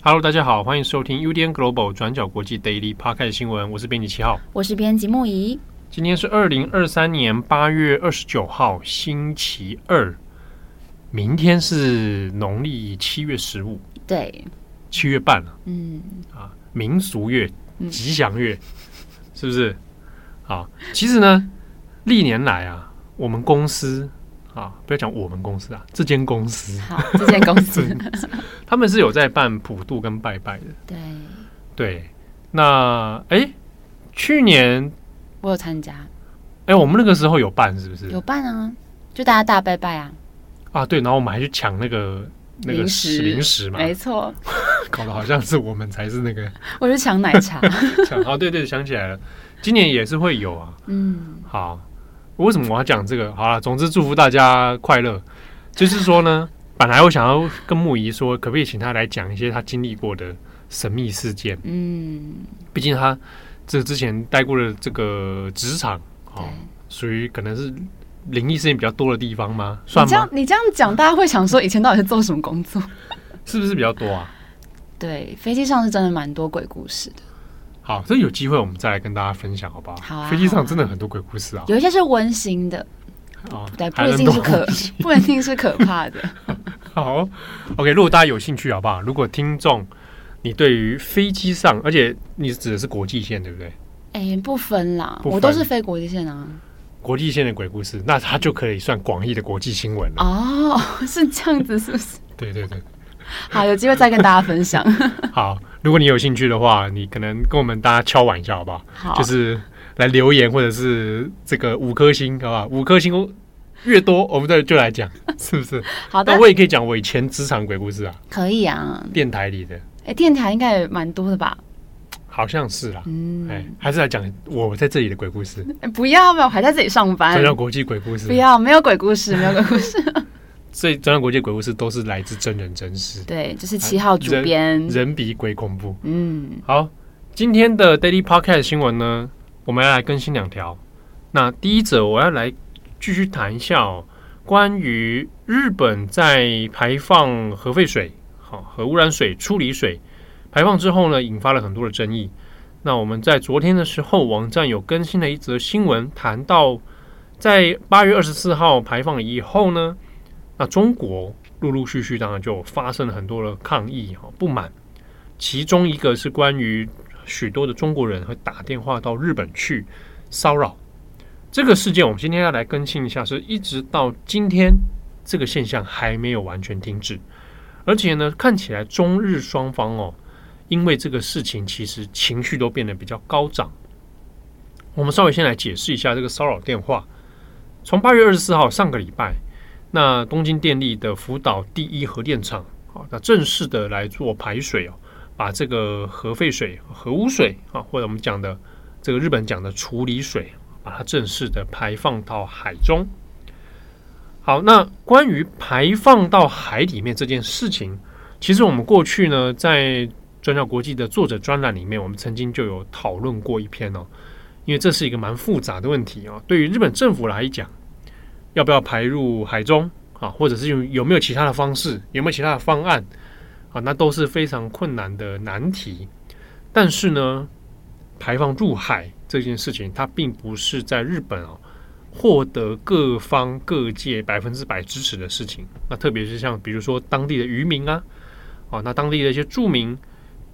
Hello，大家好，欢迎收听 UDN Global 转角国际 Daily Podcast 新闻，我是编辑七号，我是编辑木仪。今天是二零二三年八月二十九号，星期二。明天是农历七月十五，对，七月半了。嗯，啊，民俗月、吉祥月，嗯、是不是？啊，其实呢，历年来啊，我们公司啊，不要讲我们公司啊，这间公司，好，这间公司，他们是有在办普渡跟拜拜的。对，对，那哎，去年。我有参加，哎、欸，我们那个时候有办是不是？有办啊，就大家大拜拜啊。啊，对，然后我们还去抢那个那个零食零食嘛，没错，搞得好像是我们才是那个。我是抢奶茶，抢啊，对对，想起来了，今年也是会有啊。嗯，好，为什么我要讲这个？好了，总之祝福大家快乐。就是说呢，本来我想要跟木仪说，可不可以请他来讲一些他经历过的神秘事件？嗯，毕竟他。这之前待过的这个职场，哦，属于可能是灵异事件比较多的地方吗？算吗？你这样你这样讲，大家会想说以前到底是做什么工作？是不是比较多啊？对，飞机上是真的蛮多鬼故事的。好，所以有机会我们再来跟大家分享，好不好？好啊。飞机上真的很多鬼故事啊，有一些是温馨的，哦，对，不一定是可，不一定是可怕的。好，OK，如果大家有兴趣，好不好？如果听众。你对于飞机上，而且你指的是国际线，对不对？哎、欸，不分啦，分我都是飞国际线啊。国际线的鬼故事，那它就可以算广义的国际新闻了。哦，是这样子，是不是？对对对。好，有机会再跟大家分享。好，如果你有兴趣的话，你可能跟我们大家敲碗一下，好不好？好，就是来留言，或者是这个五颗星，好不好？五颗星越多，我们这就来讲，是不是？好的，那我也可以讲我以前职场鬼故事啊。可以啊，电台里的。哎，电台应该也蛮多的吧？好像是啦。嗯，哎，还是来讲我在这里的鬼故事。不要，不要，我还在这里上班。转角国际鬼故事。不要，没有鬼故事，没有鬼故事。所以转角国际鬼故事都是来自真人真事。对，就是七号主编。人，人比鬼恐怖。嗯，好，今天的 Daily Podcast 新闻呢，我们要来更新两条。那第一则，我要来继续谈一下哦，关于日本在排放核废水。好，核污染水处理水排放之后呢，引发了很多的争议。那我们在昨天的时候，网站有更新了一则新闻，谈到在八月二十四号排放以后呢，那中国陆陆续续当然就发生了很多的抗议哈不满。其中一个是关于许多的中国人会打电话到日本去骚扰这个事件。我们今天要来更新一下，是一直到今天这个现象还没有完全停止。而且呢，看起来中日双方哦，因为这个事情，其实情绪都变得比较高涨。我们稍微先来解释一下这个骚扰电话。从八月二十四号上个礼拜，那东京电力的福岛第一核电厂啊，那正式的来做排水哦，把这个核废水、核污水啊，或者我们讲的这个日本讲的处理水，把它正式的排放到海中。好，那关于排放到海里面这件事情，其实我们过去呢，在转角国际的作者专栏里面，我们曾经就有讨论过一篇哦。因为这是一个蛮复杂的问题啊，对于日本政府来讲，要不要排入海中啊，或者是有有没有其他的方式，有没有其他的方案啊，那都是非常困难的难题。但是呢，排放入海这件事情，它并不是在日本啊。获得各方各界百分之百支持的事情，那特别是像比如说当地的渔民啊，哦，那当地的一些住民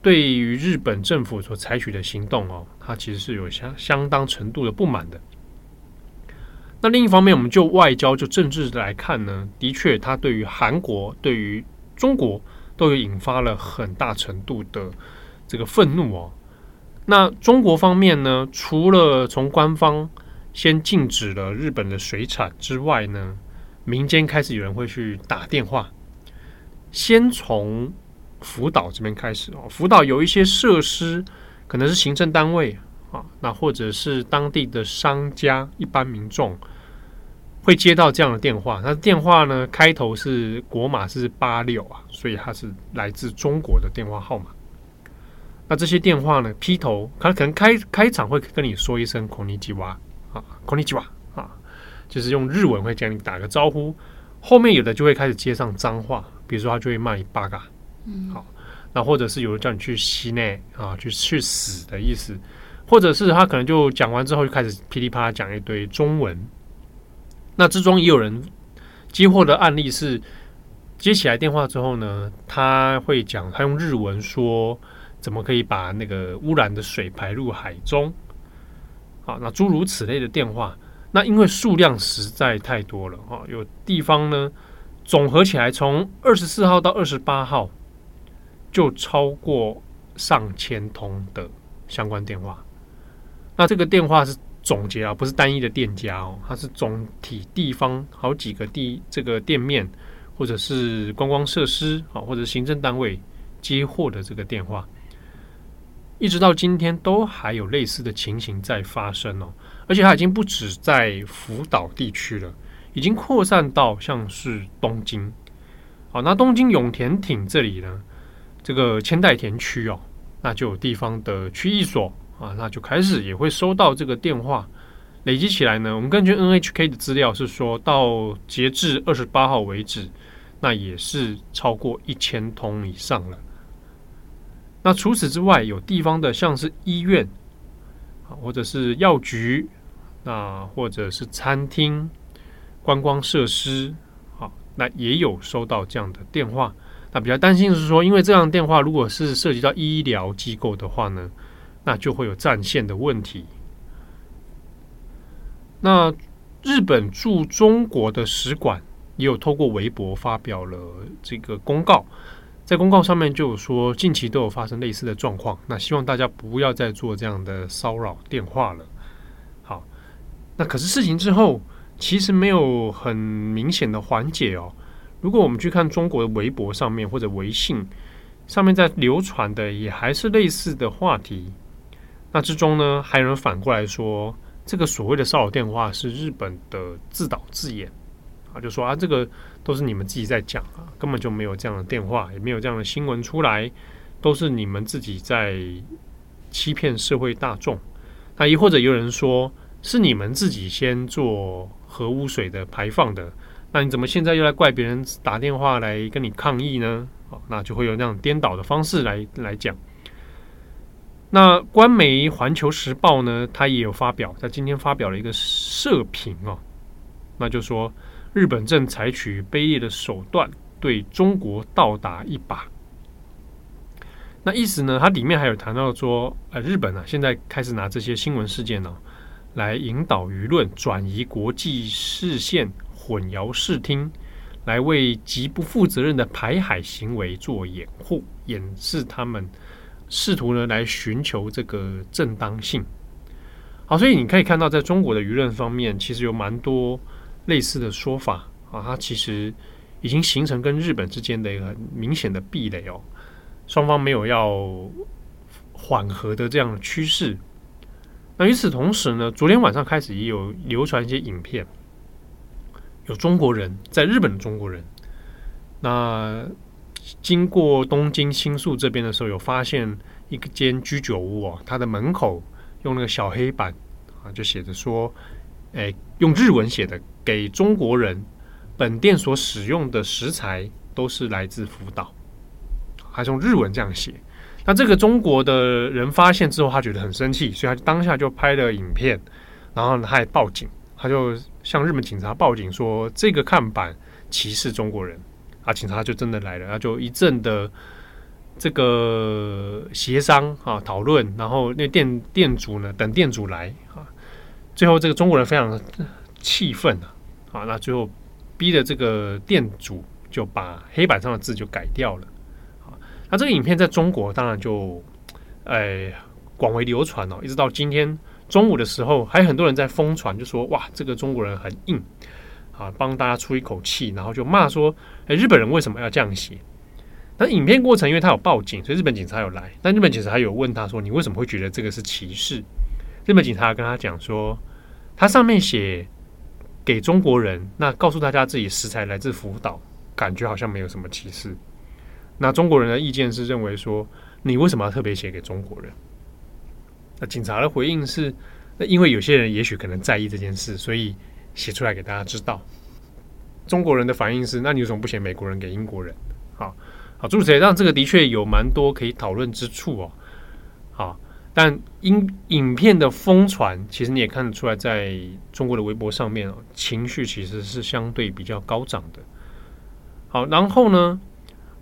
对于日本政府所采取的行动哦，他其实是有相相当程度的不满的。那另一方面，我们就外交就政治来看呢，的确，他对于韩国、对于中国都有引发了很大程度的这个愤怒哦。那中国方面呢，除了从官方先禁止了日本的水产之外呢，民间开始有人会去打电话，先从福岛这边开始哦。福岛有一些设施，可能是行政单位啊，那或者是当地的商家、一般民众， 会接到这样的电话，那电话呢开头是国码是八六啊，所以它是来自中国的电话号码。那这些电话呢，劈头他可能开开场会跟你说一声“こんにちは”啊，“こんにちは”啊，就是用日文会跟你打个招呼。后面有的就会开始接上脏话，比如说他就会骂你“八嘎”， 好，那或者是有人叫你去死内啊，去去死的意思，或者是他可能就讲完之后就开始噼里啪啦讲一堆中文。那之中也有人接获的案例是，接起来电话之后呢，他会讲，他用日文说怎么可以把那个污染的水排入海中，好，那诸如此类的电话，那因为数量实在太多了啊，有地方呢总合起来从二十四号到二十八号就超过上千通的相关电话，那这个电话是。总结啊，不是单一的店家哦，它是总体地方好几个地这个店面，或者是观光设施啊，或者行政单位接获的这个电话，一直到今天都还有类似的情形在发生哦，而且它已经不止在福岛地区了，已经扩散到像是东京。好，那东京永田町这里呢，这个千代田区哦，那就有地方的区役所。啊，那就开始也会收到这个电话，累积起来呢。我们根据 NHK 的资料是说到截至二十八号为止，那也是超过一千通以上了。那除此之外，有地方的像是医院啊，或者是药局，那或者是餐厅、观光设施，好，那也有收到这样的电话。那比较担心的是说，因为这样电话如果是涉及到医疗机构的话呢，那就会有占线的问题。那日本驻中国的使馆也有透过微博发表了这个公告，在公告上面就有说，近期都有发生类似的状况，那希望大家不要再做这样的骚扰电话了。好，那可是事情之后其实没有很明显的缓解哦。如果我们去看中国的微博上面或者微信上面在流传的，也还是类似的话题。那之中呢，还有人反过来说，这个所谓的骚扰电话是日本的自导自演啊，就说啊，这个都是你们自己在讲啊，根本就没有这样的电话，也没有这样的新闻出来，都是你们自己在欺骗社会大众。那亦或者有人说，是你们自己先做核污水的排放的，那你怎么现在又来怪别人打电话来跟你抗议呢？哦，那就会有那种颠倒的方式来来讲。那官媒《环球时报》呢，他也有发表，在今天发表了一个社评哦，那就说日本正采取卑劣的手段对中国倒打一把。那意思呢，它里面还有谈到说，呃，日本啊，现在开始拿这些新闻事件呢，来引导舆论，转移国际视线，混淆视听，来为极不负责任的排海行为做掩护，掩饰他们。试图呢来寻求这个正当性，好，所以你可以看到，在中国的舆论方面，其实有蛮多类似的说法啊，它其实已经形成跟日本之间的一个很明显的壁垒哦，双方没有要缓和的这样的趋势。那与此同时呢，昨天晚上开始也有流传一些影片，有中国人在日本的中国人，那。经过东京新宿这边的时候，有发现一间居酒屋哦，它的门口用那个小黑板啊，就写着说：“哎，用日文写的，给中国人，本店所使用的食材都是来自福岛。”还是用日文这样写。那这个中国的人发现之后，他觉得很生气，所以他当下就拍了影片，然后他还报警，他就向日本警察报警说：“这个看板歧视中国人。”啊，警察就真的来了，那就一阵的这个协商啊讨论，然后那店店主呢，等店主来啊，最后这个中国人非常气愤啊，啊，那最后逼的这个店主就把黑板上的字就改掉了啊，那这个影片在中国当然就哎广为流传哦，一直到今天中午的时候，还有很多人在疯传，就说哇，这个中国人很硬。啊，帮大家出一口气，然后就骂说：“哎，日本人为什么要这样写？”那影片过程，因为他有报警，所以日本警察有来。但日本警察有问他说：“你为什么会觉得这个是歧视？”日本警察跟他讲说：“他上面写给中国人，那告诉大家自己食材来自福岛，感觉好像没有什么歧视。那中国人的意见是认为说，你为什么要特别写给中国人？那警察的回应是，那因为有些人也许可能在意这件事，所以写出来给大家知道。中国人的反应是，那你为什么不写美国人给英国人？好，好，诸如此，让这个的确有蛮多可以讨论之处哦。好。但影影片的疯传，其实你也看得出来，在中国的微博上面哦，情绪其实是相对比较高涨的。好，然后呢，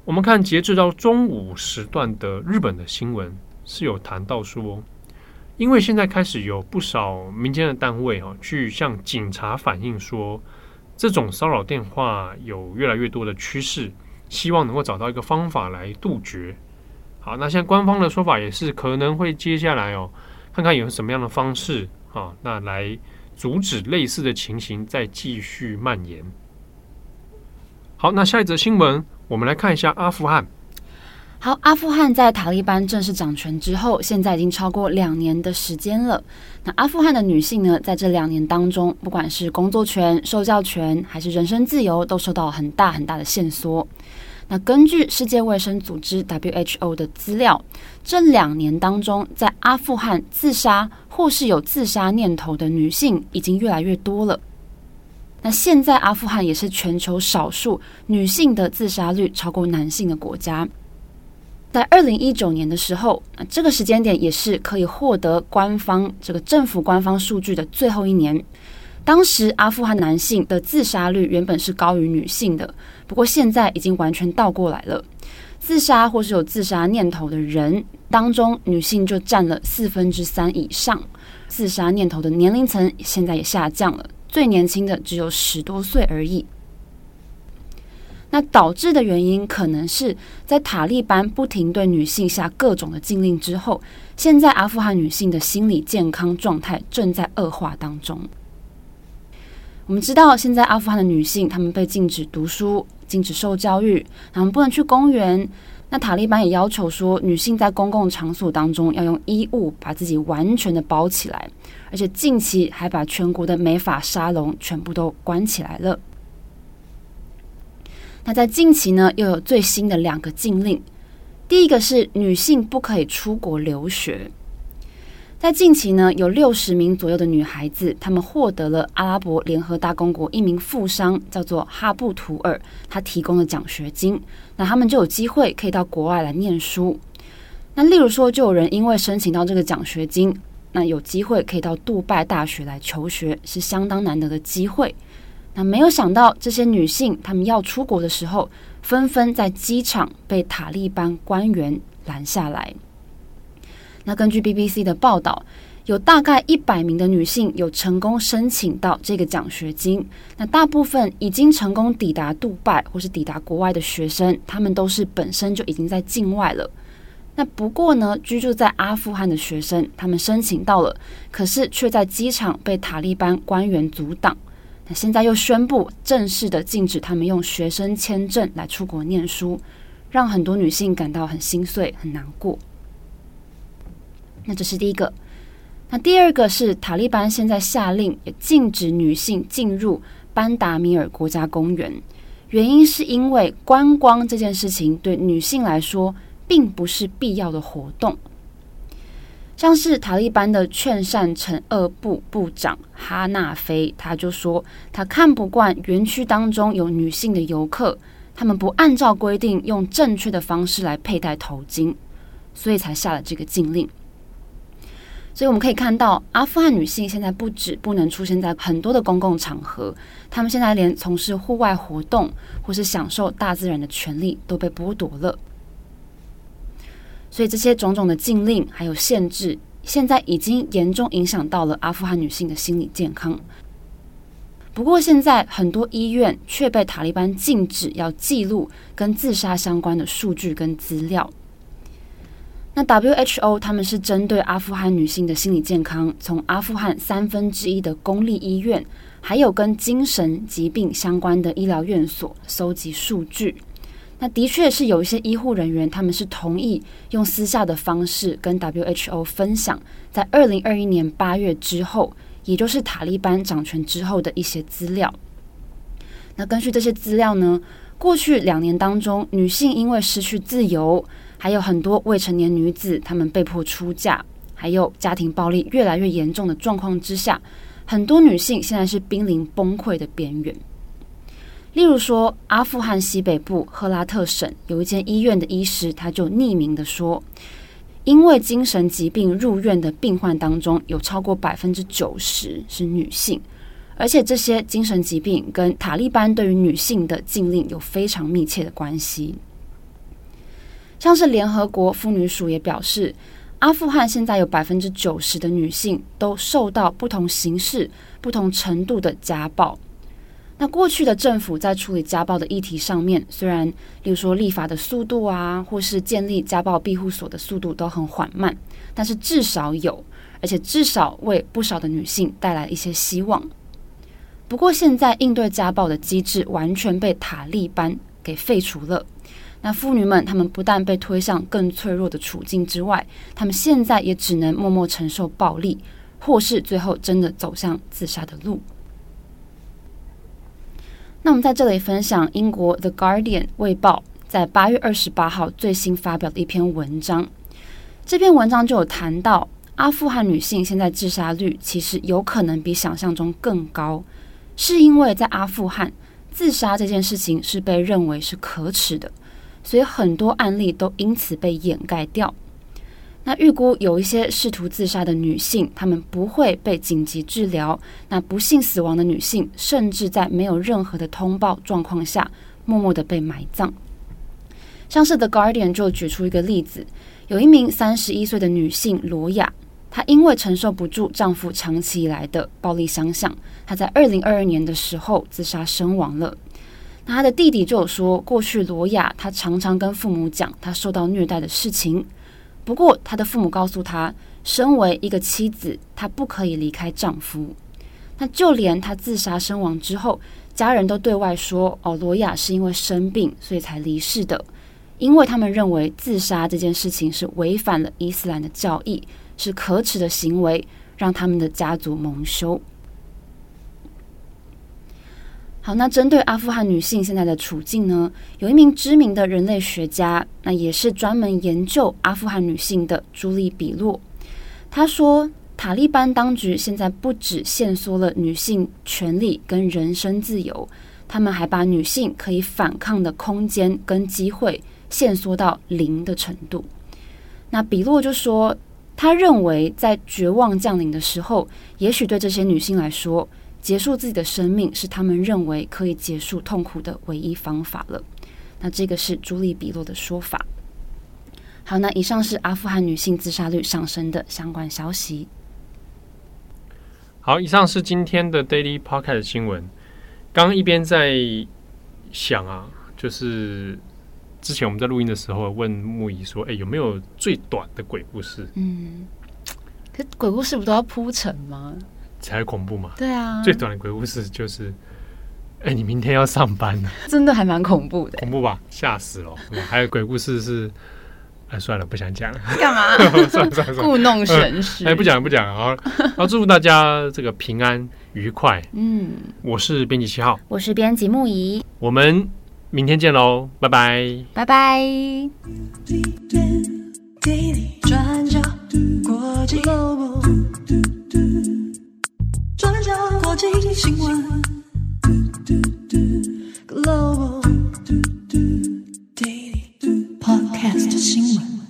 我们看截至到中午时段的日本的新闻是有谈到说，因为现在开始有不少民间的单位哦，去向警察反映说，这种骚扰电话有越来越多的趋势，希望能够找到一个方法来杜绝。好，那现在官方的说法也是可能会接下来哦，看看有什么样的方式啊，那来阻止类似的情形再继续蔓延。好，那下一则新闻，我们来看一下阿富汗。好，阿富汗在塔利班正式掌权之后，现在已经超过两年的时间了。那阿富汗的女性呢，在这两年当中，不管是工作权、受教权，还是人身自由，都受到很大很大的限缩。那根据世界卫生组织 WHO 的资料，这两年当中，在阿富汗自杀或是有自杀念头的女性已经越来越多了。那现在阿富汗也是全球少数女性的自杀率超过男性的国家。在二零一九年的时候，这个时间点也是可以获得官方这个政府官方数据的最后一年。当时阿富汗男性的自杀率原本是高于女性的，不过现在已经完全倒过来了。自杀或是有自杀念头的人当中，女性就占了四分之三以上。自杀念头的年龄层现在也下降了，最年轻的只有十多岁而已。那导致的原因可能是在塔利班不停对女性下各种的禁令之后，现在阿富汗女性的心理健康状态正在恶化当中。我们知道，现在阿富汗的女性，她们被禁止读书、禁止受教育，她们不能去公园。那塔利班也要求说，女性在公共场所当中要用衣物把自己完全的包起来，而且近期还把全国的美发沙龙全部都关起来了。那在近期呢，又有最新的两个禁令，第一个是女性不可以出国留学。在近期呢，有六十名左右的女孩子，她们获得了阿拉伯联合大公国一名富商叫做哈布图尔，他提供的奖学金，那他们就有机会可以到国外来念书。那例如说，就有人因为申请到这个奖学金，那有机会可以到杜拜大学来求学，是相当难得的机会。那没有想到，这些女性她们要出国的时候，纷纷在机场被塔利班官员拦下来。那根据 BBC 的报道，有大概一百名的女性有成功申请到这个奖学金。那大部分已经成功抵达杜拜或是抵达国外的学生，他们都是本身就已经在境外了。那不过呢，居住在阿富汗的学生，他们申请到了，可是却在机场被塔利班官员阻挡。现在又宣布正式的禁止他们用学生签证来出国念书，让很多女性感到很心碎、很难过。那这是第一个，那第二个是塔利班现在下令也禁止女性进入班达米尔国家公园，原因是因为观光这件事情对女性来说并不是必要的活动。像是塔利班的劝善惩恶部部长哈纳菲，他就说他看不惯园区当中有女性的游客，他们不按照规定用正确的方式来佩戴头巾，所以才下了这个禁令。所以我们可以看到，阿富汗女性现在不止不能出现在很多的公共场合，她们现在连从事户外活动或是享受大自然的权利都被剥夺了。所以这些种种的禁令还有限制，现在已经严重影响到了阿富汗女性的心理健康。不过，现在很多医院却被塔利班禁止要记录跟自杀相关的数据跟资料。那 WHO 他们是针对阿富汗女性的心理健康，从阿富汗三分之一的公立医院，还有跟精神疾病相关的医疗院所搜集数据。那的确是有一些医护人员，他们是同意用私下的方式跟 WHO 分享，在二零二一年八月之后，也就是塔利班掌权之后的一些资料。那根据这些资料呢，过去两年当中，女性因为失去自由，还有很多未成年女子她们被迫出嫁，还有家庭暴力越来越严重的状况之下，很多女性现在是濒临崩溃的边缘。例如说，阿富汗西北部赫拉特省有一间医院的医师，他就匿名的说，因为精神疾病入院的病患当中，有超过百分之九十是女性，而且这些精神疾病跟塔利班对于女性的禁令有非常密切的关系。像是联合国妇女署也表示，阿富汗现在有百分之九十的女性都受到不同形式、不同程度的家暴。那过去的政府在处理家暴的议题上面，虽然例如说立法的速度啊，或是建立家暴庇护所的速度都很缓慢，但是至少有，而且至少为不少的女性带来一些希望。不过现在应对家暴的机制完全被塔利班给废除了，那妇女们她们不但被推向更脆弱的处境之外，她们现在也只能默默承受暴力，或是最后真的走向自杀的路。那我们在这里分享英国《The Guardian》卫报在八月二十八号最新发表的一篇文章。这篇文章就有谈到，阿富汗女性现在自杀率其实有可能比想象中更高，是因为在阿富汗自杀这件事情是被认为是可耻的，所以很多案例都因此被掩盖掉。那预估有一些试图自杀的女性，她们不会被紧急治疗。那不幸死亡的女性，甚至在没有任何的通报状况下，默默的被埋葬。像是 The Guardian 就举出一个例子，有一名三十一岁的女性罗雅，她因为承受不住丈夫长期以来的暴力相向，她在二零二二年的时候自杀身亡了。那她的弟弟就有说，过去罗雅她常常跟父母讲她受到虐待的事情。不过，她的父母告诉她，身为一个妻子，她不可以离开丈夫。那就连她自杀身亡之后，家人都对外说：“哦，罗亚是因为生病，所以才离世的。”因为他们认为自杀这件事情是违反了伊斯兰的教义，是可耻的行为，让他们的家族蒙羞。好，那针对阿富汗女性现在的处境呢，有一名知名的人类学家，那也是专门研究阿富汗女性的朱莉比洛。他说，塔利班当局现在不止限缩了女性权利跟人身自由，他们还把女性可以反抗的空间跟机会限缩到零的程度。那比洛就说，他认为在绝望降临的时候，也许对这些女性来说，结束自己的生命是他们认为可以结束痛苦的唯一方法了。那这个是朱莉比洛的说法。好，那以上是阿富汗女性自杀率上升的相关消息。好，以上是今天的 Daily Pocket 新闻。刚刚一边在想啊，就是之前我们在录音的时候问木仪说：“哎，有没有最短的鬼故事？”嗯，可鬼故事不都要铺陈吗？才恐怖嘛？对啊，最短的鬼故事就是，哎、欸，你明天要上班呢？真的还蛮恐怖的，恐怖吧？吓死了！还有鬼故事是，哎，算了，不想讲了。干嘛？算了算了，故弄玄虚。哎，不讲了不讲了。好，好，祝福大家这个平安愉快。嗯，我是编辑七号，我是编辑木仪，我们明天见喽，拜拜，拜拜。转角国际经新闻。Global Daily，Podcast 新闻